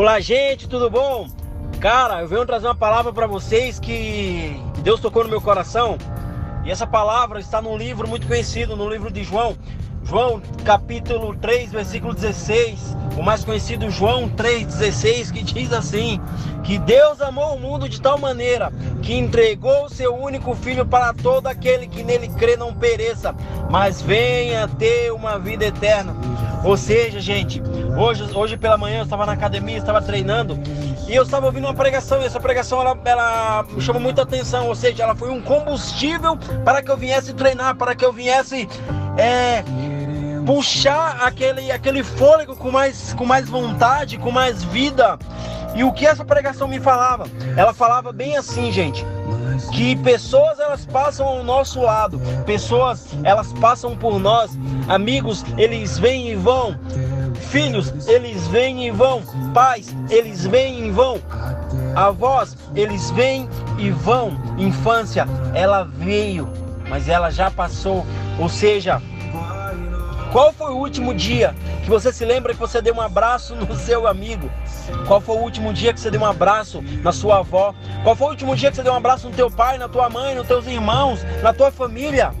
Olá, gente, tudo bom? Cara, eu venho trazer uma palavra para vocês que Deus tocou no meu coração. E essa palavra está num livro muito conhecido, no livro de João. João, capítulo 3, versículo 16. O mais conhecido João 3,16, que diz assim: Que Deus amou o mundo de tal maneira que entregou o seu único filho para todo aquele que nele crê não pereça, mas venha ter uma vida eterna. Ou seja, gente, hoje, hoje pela manhã eu estava na academia, estava treinando e eu estava ouvindo uma pregação e essa pregação ela, ela chamou muita atenção. Ou seja, ela foi um combustível para que eu viesse treinar, para que eu viesse é, puxar aquele, aquele fôlego com mais, com mais vontade, com mais vida. E o que essa pregação me falava? Ela falava bem assim, gente que pessoas elas passam ao nosso lado, pessoas elas passam por nós, amigos eles vêm e vão, filhos eles vêm e vão, pais eles vêm e vão, avós eles vêm e vão, infância ela veio, mas ela já passou, ou seja, qual foi o último dia que você se lembra que você deu um abraço no seu amigo? Qual foi o último dia que você deu um abraço na sua avó? Qual foi o último dia que você deu um abraço no teu pai, na tua mãe, nos teus irmãos, na tua família?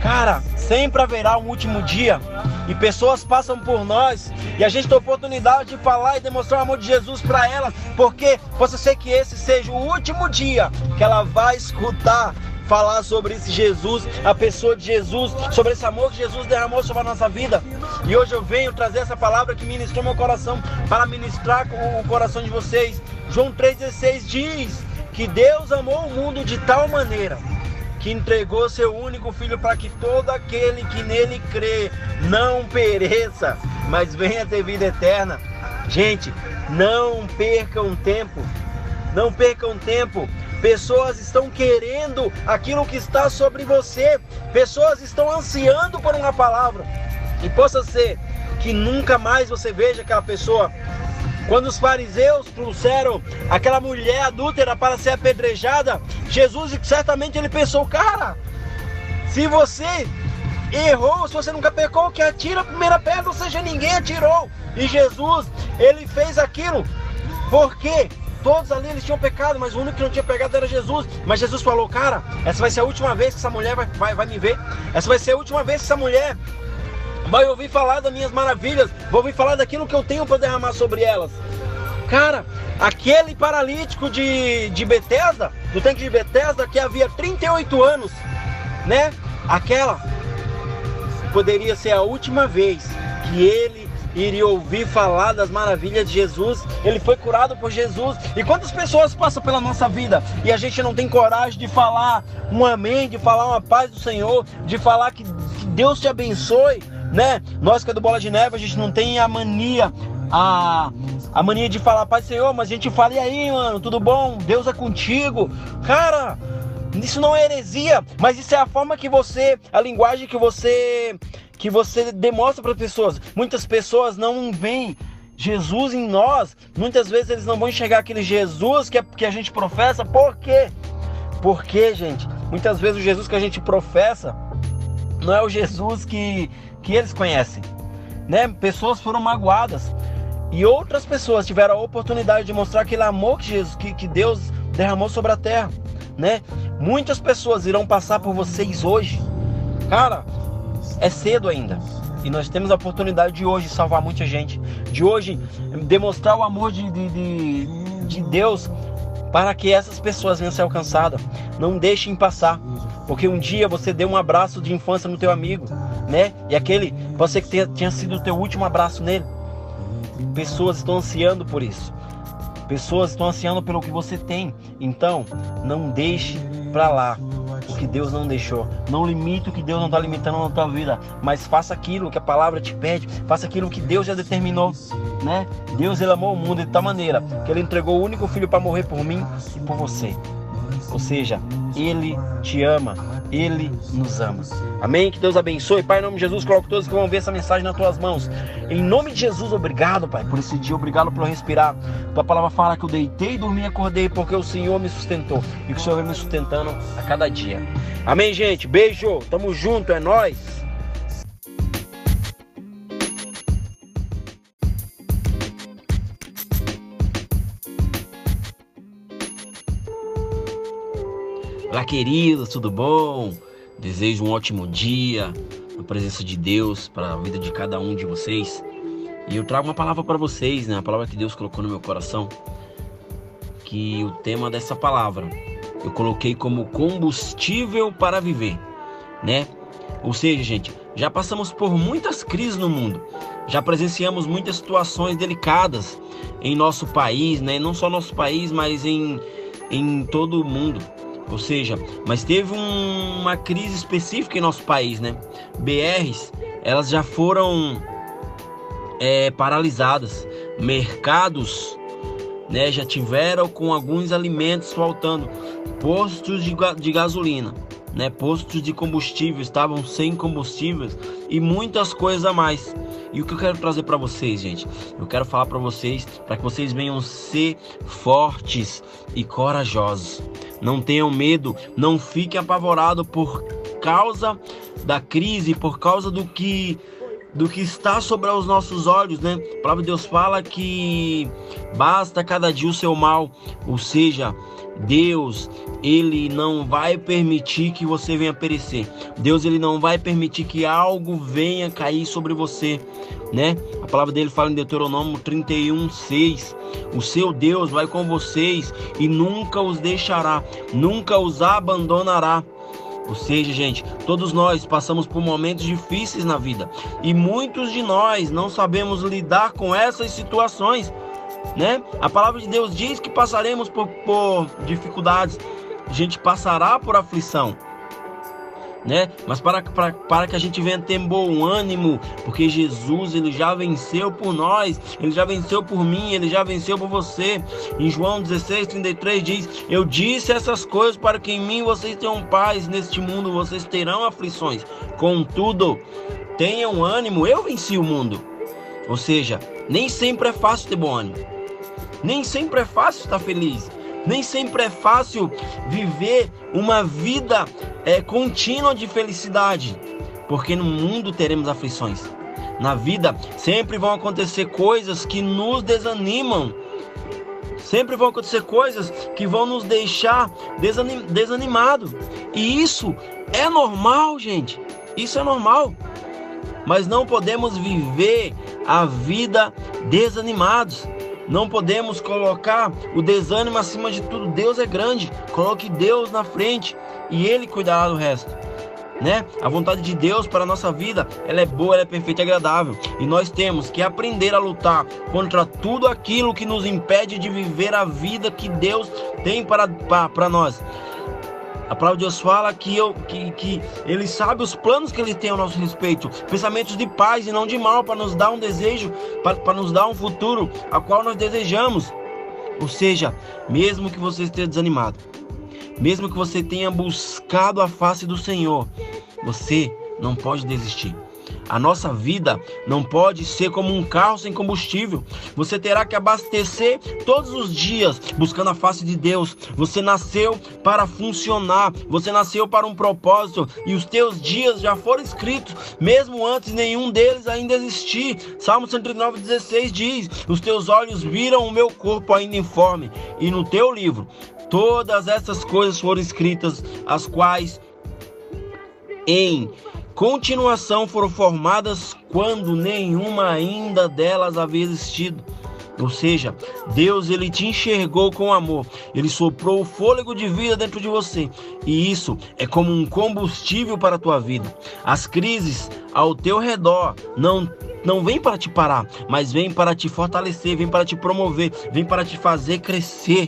Cara, sempre haverá um último dia e pessoas passam por nós e a gente tem a oportunidade de falar e demonstrar o amor de Jesus para elas, porque possa ser que esse seja o último dia que ela vai escutar falar sobre esse Jesus, a pessoa de Jesus, sobre esse amor que Jesus derramou sobre a nossa vida. E hoje eu venho trazer essa palavra que ministrou meu coração para ministrar com o coração de vocês. João 3,16 diz que Deus amou o mundo de tal maneira que entregou seu único filho para que todo aquele que nele crê não pereça, mas venha ter vida eterna. Gente, não percam tempo. Não percam tempo. Pessoas estão querendo aquilo que está sobre você. Pessoas estão ansiando por uma palavra. E possa ser que nunca mais você veja aquela pessoa. Quando os fariseus trouxeram aquela mulher adúltera para ser apedrejada, Jesus certamente ele pensou, cara, se você errou, se você nunca pecou, que atira a primeira pedra, ou seja, ninguém atirou. E Jesus, ele fez aquilo. Por quê? Todos ali eles tinham pecado, mas o único que não tinha pecado era Jesus. Mas Jesus falou, cara, essa vai ser a última vez que essa mulher vai, vai, vai me ver. Essa vai ser a última vez que essa mulher vai ouvir falar das minhas maravilhas. Vai ouvir falar daquilo que eu tenho para derramar sobre elas. Cara, aquele paralítico de, de Betesda, do tanque de Betesda, que havia 38 anos, né? Aquela poderia ser a última vez que ele iria ouvir falar das maravilhas de Jesus. Ele foi curado por Jesus. E quantas pessoas passam pela nossa vida e a gente não tem coragem de falar um amém, de falar uma paz do Senhor, de falar que, Deus te abençoe, né? Nós que é do Bola de Neve, a gente não tem a mania a, a mania de falar, Pai Senhor, mas a gente fala, e aí, mano, tudo bom? Deus é contigo. Cara, isso não é heresia, mas isso é a forma que você, a linguagem que você que você demonstra para as pessoas. Muitas pessoas não veem Jesus em nós. Muitas vezes eles não vão enxergar aquele Jesus que, é, que a gente professa. Por quê? Porque, gente, muitas vezes o Jesus que a gente professa não é o Jesus que, que eles conhecem. Né? Pessoas foram magoadas. E outras pessoas tiveram a oportunidade de mostrar aquele amor que, Jesus, que, que Deus derramou sobre a terra. Né? Muitas pessoas irão passar por vocês hoje. Cara, é cedo ainda. E nós temos a oportunidade de hoje salvar muita gente, de hoje demonstrar o amor de, de, de, de Deus para que essas pessoas venham ser alcançadas. Não deixem passar, porque um dia você deu um abraço de infância no teu amigo, né? E aquele, você que tenha, tinha sido o teu último abraço nele. Pessoas estão ansiando por isso. Pessoas estão ansiando pelo que você tem. Então, não deixe para lá que Deus não deixou. Não limite o que Deus não está limitando na tua vida, mas faça aquilo que a palavra te pede, faça aquilo que Deus já determinou, né? Deus ele amou o mundo de tal maneira que ele entregou o único filho para morrer por mim e por você. Ou seja, ele te ama, ele nos ama. Amém? Que Deus abençoe. Pai, em nome de Jesus, coloque todos que vão ver essa mensagem nas tuas mãos. Em nome de Jesus, obrigado, Pai, por esse dia. Obrigado por respirar. Tua palavra fala que eu deitei, dormi e acordei porque o Senhor me sustentou. E que o Senhor vem me sustentando a cada dia. Amém, gente? Beijo. Tamo junto. É nóis. Queridos, tudo bom? Desejo um ótimo dia na presença de Deus para a vida de cada um de vocês. E eu trago uma palavra para vocês, né? A palavra que Deus colocou no meu coração. Que o tema dessa palavra eu coloquei como combustível para viver, né? Ou seja, gente, já passamos por muitas crises no mundo, já presenciamos muitas situações delicadas em nosso país, né? Não só nosso país, mas em, em todo o mundo. Ou seja, mas teve um, uma crise específica em nosso país, né? BRs, elas já foram é, paralisadas, mercados, né, já tiveram com alguns alimentos faltando, postos de, de gasolina, né, postos de combustível estavam sem combustíveis e muitas coisas a mais. E o que eu quero trazer para vocês, gente? Eu quero falar para vocês para que vocês venham ser fortes e corajosos. Não tenham medo, não fiquem apavorados por causa da crise, por causa do que do que está sobre os nossos olhos, né? A palavra de Deus fala que basta cada dia o seu mal, ou seja, Deus, ele não vai permitir que você venha perecer. Deus, ele não vai permitir que algo venha cair sobre você, né? A palavra dele fala em Deuteronômio 31:6. O seu Deus vai com vocês e nunca os deixará, nunca os abandonará. Ou seja, gente, todos nós passamos por momentos difíceis na vida. E muitos de nós não sabemos lidar com essas situações, né? A palavra de Deus diz que passaremos por, por dificuldades, a gente passará por aflição né? Mas para, para, para que a gente venha ter bom ânimo, porque Jesus ele já venceu por nós, ele já venceu por mim, ele já venceu por você. Em João 16, 33 diz: Eu disse essas coisas para que em mim vocês tenham paz, neste mundo vocês terão aflições. Contudo, tenham ânimo, eu venci o mundo. Ou seja, nem sempre é fácil ter bom ânimo. Nem sempre é fácil estar feliz. Nem sempre é fácil viver uma vida é, contínua de felicidade, porque no mundo teremos aflições. Na vida sempre vão acontecer coisas que nos desanimam. Sempre vão acontecer coisas que vão nos deixar desanim desanimado. E isso é normal, gente. Isso é normal. Mas não podemos viver a vida desanimados. Não podemos colocar o desânimo acima de tudo. Deus é grande. Coloque Deus na frente e Ele cuidará do resto. Né? A vontade de Deus para a nossa vida, ela é boa, ela é perfeita e agradável. E nós temos que aprender a lutar contra tudo aquilo que nos impede de viver a vida que Deus tem para, para, para nós. A palavra de Deus fala que, eu, que, que Ele sabe os planos que Ele tem ao nosso respeito, pensamentos de paz e não de mal, para nos dar um desejo, para, nos dar um futuro a qual nós desejamos. Ou seja, mesmo que você esteja desanimado, mesmo que você tenha buscado a face do Senhor, você não pode desistir. A nossa vida não pode ser como um carro sem combustível. Você terá que abastecer todos os dias buscando a face de Deus. Você nasceu para funcionar, você nasceu para um propósito e os teus dias já foram escritos, mesmo antes nenhum deles ainda existir. Salmo 109:16 diz: "Os teus olhos viram o meu corpo ainda informe, e no teu livro todas essas coisas foram escritas, as quais em continuação foram formadas quando nenhuma ainda delas havia existido. Ou seja, Deus ele te enxergou com amor. Ele soprou o fôlego de vida dentro de você. E isso é como um combustível para a tua vida. As crises ao teu redor não não vem para te parar, mas vem para te fortalecer, vem para te promover, vem para te fazer crescer.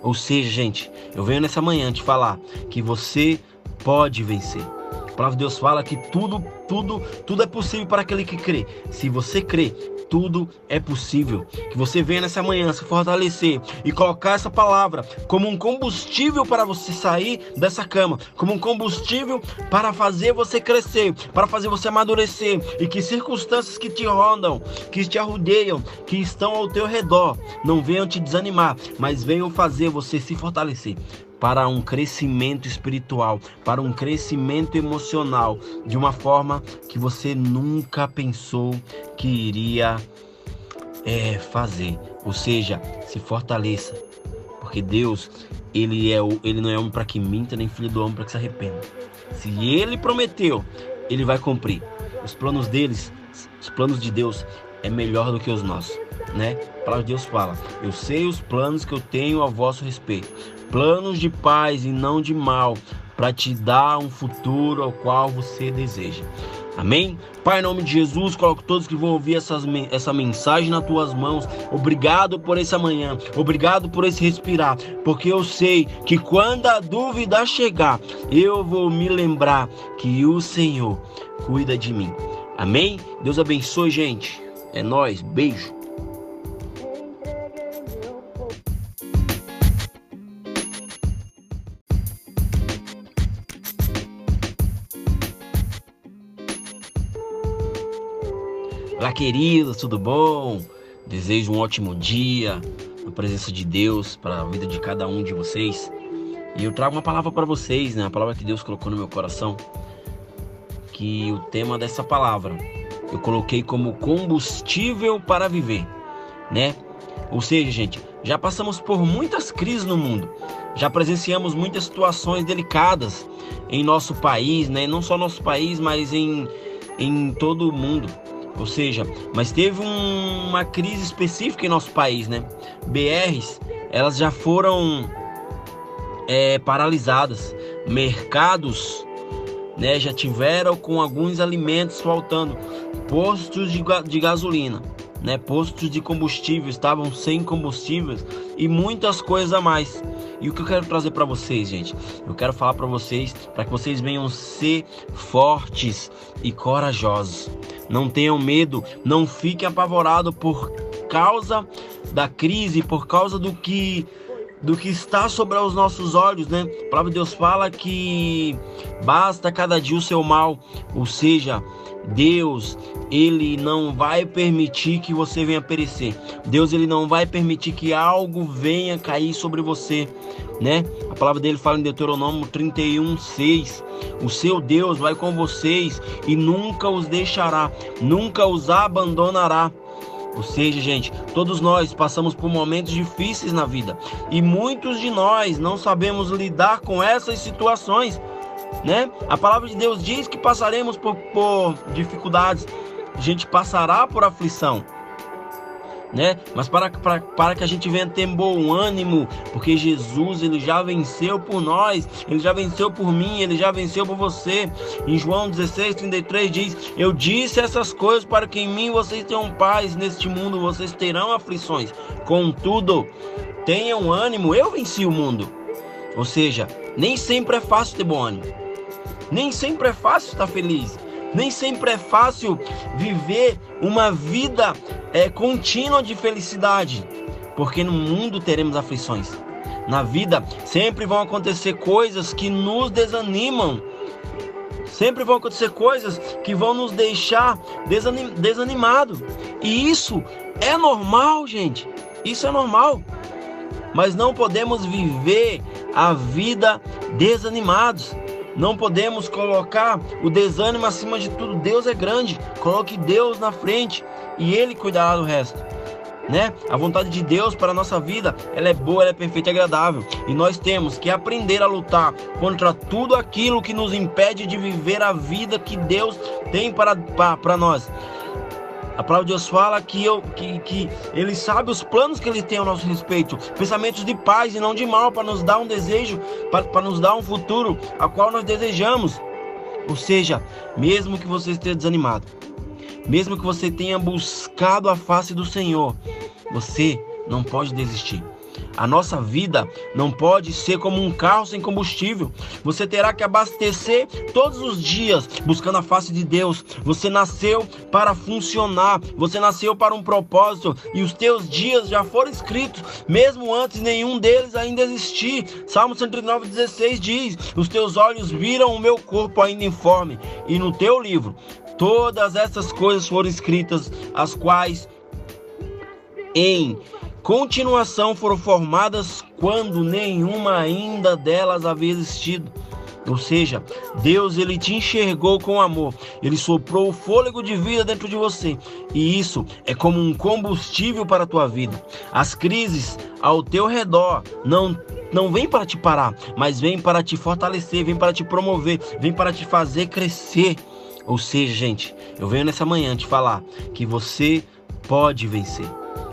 Ou seja, gente, eu venho nessa manhã te falar que você pode vencer palavra de Deus fala que tudo, tudo, tudo é possível para aquele que crê. Se você crê, tudo é possível. Que você venha nessa manhã se fortalecer e colocar essa palavra como um combustível para você sair dessa cama, como um combustível para fazer você crescer, para fazer você amadurecer e que circunstâncias que te rondam, que te arrudeiam, que estão ao teu redor, não venham te desanimar, mas venham fazer você se fortalecer para um crescimento espiritual, para um crescimento emocional, de uma forma que você nunca pensou que iria é, fazer. Ou seja, se fortaleça, porque Deus ele, é, ele não é homem para que minta, nem filho do homem para que se arrependa. Se ele prometeu, ele vai cumprir. Os planos deles, os planos de Deus é melhor do que os nossos, né? A palavra de Deus fala: Eu sei os planos que eu tenho a vosso respeito, planos de paz e não de mal, para te dar um futuro ao qual você deseja. Amém? Pai, em nome de Jesus, coloco todos que vão ouvir essas, essa mensagem nas tuas mãos. Obrigado por essa manhã, obrigado por esse respirar, porque eu sei que quando a dúvida chegar, eu vou me lembrar que o Senhor cuida de mim. Amém? Deus abençoe, gente. É nós, beijo. Olá, queridos, tudo bom? Desejo um ótimo dia na presença de Deus para a vida de cada um de vocês. E eu trago uma palavra para vocês, né? A palavra que Deus colocou no meu coração. Que o tema dessa palavra eu coloquei como combustível para viver, né? Ou seja, gente, já passamos por muitas crises no mundo, já presenciamos muitas situações delicadas em nosso país, né? Não só nosso país, mas em, em todo o mundo. Ou seja, mas teve um, uma crise específica em nosso país, né? BRs, elas já foram é, paralisadas, mercados, né, já tiveram com alguns alimentos faltando, postos de, de gasolina, né, postos de combustível estavam sem combustíveis e muitas coisas a mais. E o que eu quero trazer para vocês, gente? Eu quero falar para vocês para que vocês venham ser fortes e corajosos. Não tenham medo, não fiquem apavorados por causa da crise, por causa do que do que está sobre os nossos olhos, né? A palavra de Deus fala que basta cada dia o seu mal, ou seja, Deus, ele não vai permitir que você venha perecer. Deus, ele não vai permitir que algo venha cair sobre você, né? A palavra dele fala em Deuteronômio 31, 6. O seu Deus vai com vocês e nunca os deixará, nunca os abandonará. Ou seja, gente, todos nós passamos por momentos difíceis na vida e muitos de nós não sabemos lidar com essas situações né? A palavra de Deus diz que passaremos por, por dificuldades, a gente passará por aflição. Né? Mas para, para, para que a gente venha ter bom ânimo, porque Jesus ele já venceu por nós, ele já venceu por mim, ele já venceu por você. Em João 16, 33 diz: Eu disse essas coisas para que em mim vocês tenham paz, neste mundo vocês terão aflições. Contudo, tenham ânimo, eu venci o mundo. Ou seja, nem sempre é fácil ter bom ânimo. Nem sempre é fácil estar feliz. Nem sempre é fácil viver uma vida é, contínua de felicidade. Porque no mundo teremos aflições. Na vida sempre vão acontecer coisas que nos desanimam. Sempre vão acontecer coisas que vão nos deixar desanim desanimados. E isso é normal, gente. Isso é normal. Mas não podemos viver a vida desanimados. Não podemos colocar o desânimo acima de tudo. Deus é grande. Coloque Deus na frente e Ele cuidará do resto. Né? A vontade de Deus para a nossa vida, ela é boa, ela é perfeita e agradável. E nós temos que aprender a lutar contra tudo aquilo que nos impede de viver a vida que Deus tem para, para, para nós. A palavra de Deus fala que, eu, que, que Ele sabe os planos que Ele tem ao nosso respeito, pensamentos de paz e não de mal, para nos dar um desejo, para nos dar um futuro a qual nós desejamos. Ou seja, mesmo que você esteja desanimado, mesmo que você tenha buscado a face do Senhor, você não pode desistir. A nossa vida não pode ser como um carro sem combustível. Você terá que abastecer todos os dias buscando a face de Deus. Você nasceu para funcionar, você nasceu para um propósito e os teus dias já foram escritos, mesmo antes nenhum deles ainda existir. Salmo 109:16 diz: "Os teus olhos viram o meu corpo ainda informe, e no teu livro todas essas coisas foram escritas, as quais em continuação foram formadas quando nenhuma ainda delas havia existido. Ou seja, Deus ele te enxergou com amor. Ele soprou o fôlego de vida dentro de você. E isso é como um combustível para a tua vida. As crises ao teu redor não não vem para te parar, mas vem para te fortalecer, vem para te promover, vem para te fazer crescer. Ou seja, gente, eu venho nessa manhã te falar que você pode vencer.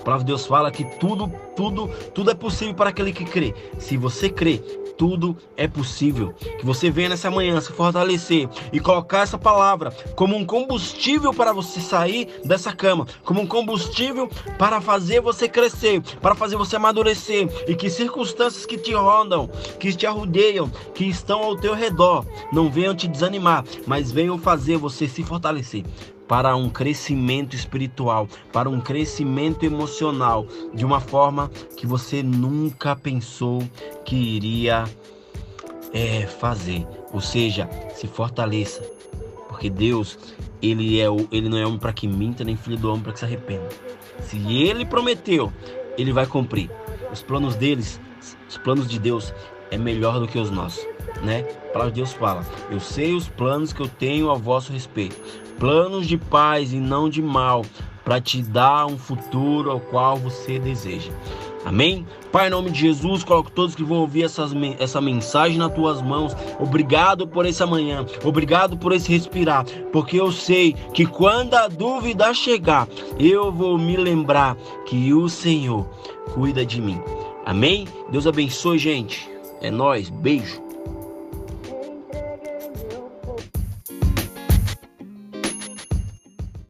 A palavra de Deus fala que tudo, tudo, tudo é possível para aquele que crê. Se você crê, tudo é possível. Que você venha nessa manhã se fortalecer e colocar essa palavra como um combustível para você sair dessa cama, como um combustível para fazer você crescer, para fazer você amadurecer e que circunstâncias que te rondam, que te arrudeiam, que estão ao teu redor, não venham te desanimar, mas venham fazer você se fortalecer para um crescimento espiritual, para um crescimento emocional, de uma forma que você nunca pensou que iria é, fazer. Ou seja, se fortaleça, porque Deus ele é ele não é um para que minta nem filho do homem para que se arrependa. Se Ele prometeu, Ele vai cumprir. Os planos deles, os planos de Deus é melhor do que os nossos, né? A palavra de Deus fala: Eu sei os planos que eu tenho a vosso respeito, planos de paz e não de mal, para te dar um futuro ao qual você deseja. Amém? Pai, em nome de Jesus, coloco todos que vão ouvir essas, essa mensagem nas tuas mãos. Obrigado por essa manhã, obrigado por esse respirar, porque eu sei que quando a dúvida chegar, eu vou me lembrar que o Senhor cuida de mim. Amém? Deus abençoe, gente. É nós. Beijo.